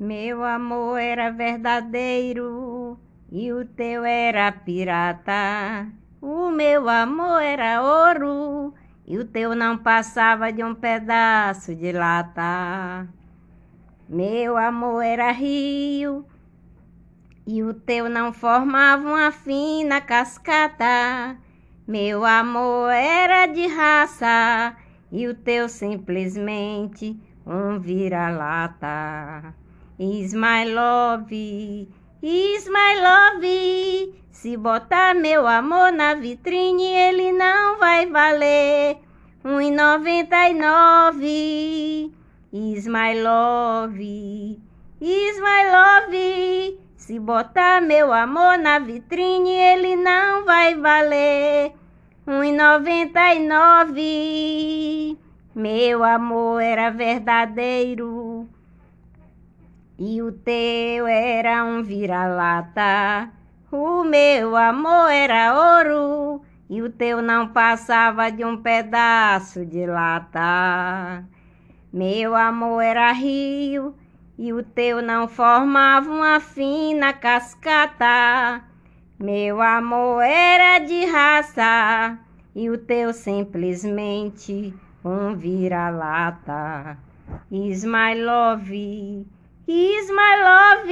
Meu amor era verdadeiro e o teu era pirata. O meu amor era ouro e o teu não passava de um pedaço de lata. Meu amor era rio e o teu não formava uma fina cascata. Meu amor era de raça e o teu simplesmente um vira-lata. Is my love, is my love. Se botar meu amor na vitrine, ele não vai valer um e noventa e nove. Is my love, is my love. Se botar meu amor na vitrine, ele não vai valer um e noventa e nove. Meu amor era verdadeiro e o teu era um vira-lata. O meu amor era ouro e o teu não passava de um pedaço de lata. Meu amor era rio e o teu não formava uma fina cascata. Meu amor era de raça e o teu simplesmente um vira-lata. Is my love, Is my love.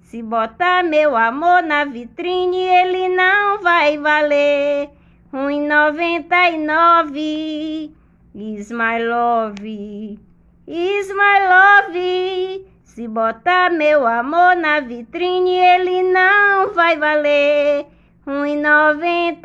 Se botar meu amor na vitrine, ele não vai valer. 1,99 Is my love. Is my love. Se botar meu amor na vitrine, ele não vai valer. 1,99